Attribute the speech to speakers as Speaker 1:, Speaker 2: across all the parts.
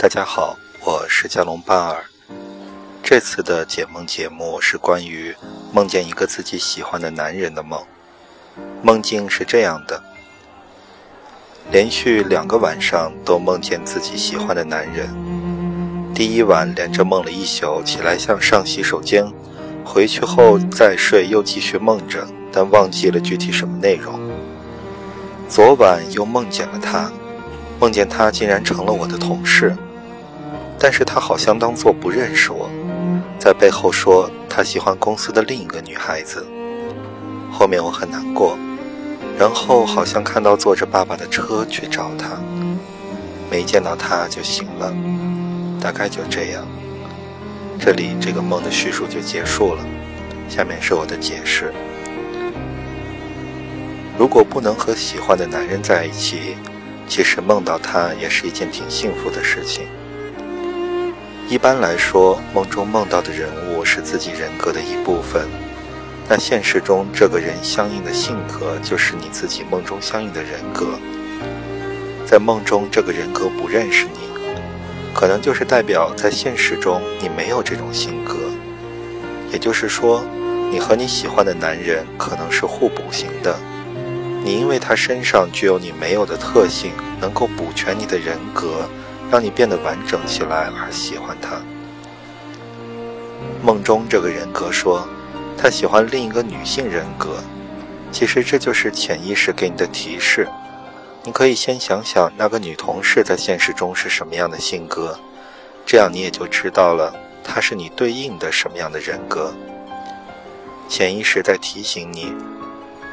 Speaker 1: 大家好，我是加隆巴尔。这次的解梦节目是关于梦见一个自己喜欢的男人的梦。梦境是这样的：连续两个晚上都梦见自己喜欢的男人。第一晚连着梦了一宿，起来向上洗手间，回去后再睡，又继续梦着，但忘记了具体什么内容。昨晚又梦见了他，梦见他竟然成了我的同事。但是他好像当做不认识我，在背后说他喜欢公司的另一个女孩子。后面我很难过，然后好像看到坐着爸爸的车去找他，没见到他就醒了，大概就这样。这里这个梦的叙述就结束了，下面是我的解释。如果不能和喜欢的男人在一起，其实梦到他也是一件挺幸福的事情。一般来说，梦中梦到的人物是自己人格的一部分，那现实中这个人相应的性格就是你自己梦中相应的人格。在梦中，这个人格不认识你，可能就是代表在现实中你没有这种性格。也就是说，你和你喜欢的男人可能是互补型的，你因为他身上具有你没有的特性，能够补全你的人格。让你变得完整起来而喜欢他。梦中这个人格说，他喜欢另一个女性人格。其实这就是潜意识给你的提示。你可以先想想那个女同事在现实中是什么样的性格，这样你也就知道了她是你对应的什么样的人格。潜意识在提醒你，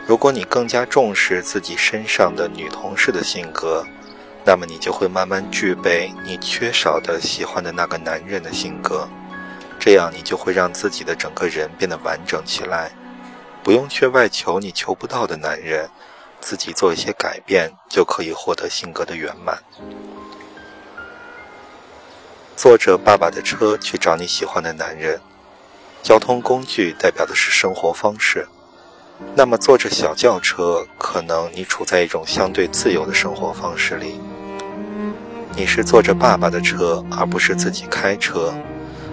Speaker 1: 如果你更加重视自己身上的女同事的性格。那么你就会慢慢具备你缺少的、喜欢的那个男人的性格，这样你就会让自己的整个人变得完整起来，不用去外求你求不到的男人，自己做一些改变就可以获得性格的圆满。坐着爸爸的车去找你喜欢的男人，交通工具代表的是生活方式。那么坐着小轿车，可能你处在一种相对自由的生活方式里。你是坐着爸爸的车，而不是自己开车，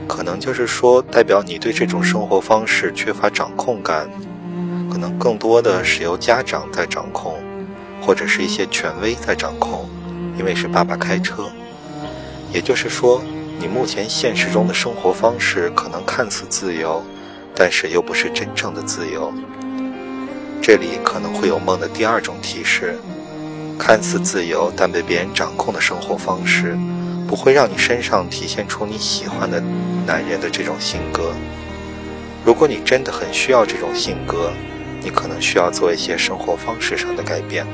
Speaker 1: 可能就是说，代表你对这种生活方式缺乏掌控感，可能更多的是由家长在掌控，或者是一些权威在掌控，因为是爸爸开车。也就是说，你目前现实中的生活方式可能看似自由，但是又不是真正的自由。这里可能会有梦的第二种提示。看似自由但被别人掌控的生活方式，不会让你身上体现出你喜欢的男人的这种性格。如果你真的很需要这种性格，你可能需要做一些生活方式上的改变。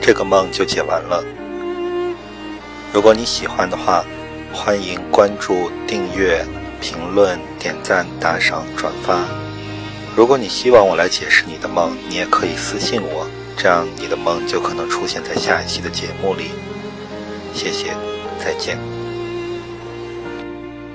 Speaker 1: 这个梦就解完了。如果你喜欢的话，欢迎关注、订阅、评论、点赞、打赏、转发。如果你希望我来解释你的梦，你也可以私信我，这样你的梦就可能出现在下一期的节目里。谢谢，再见。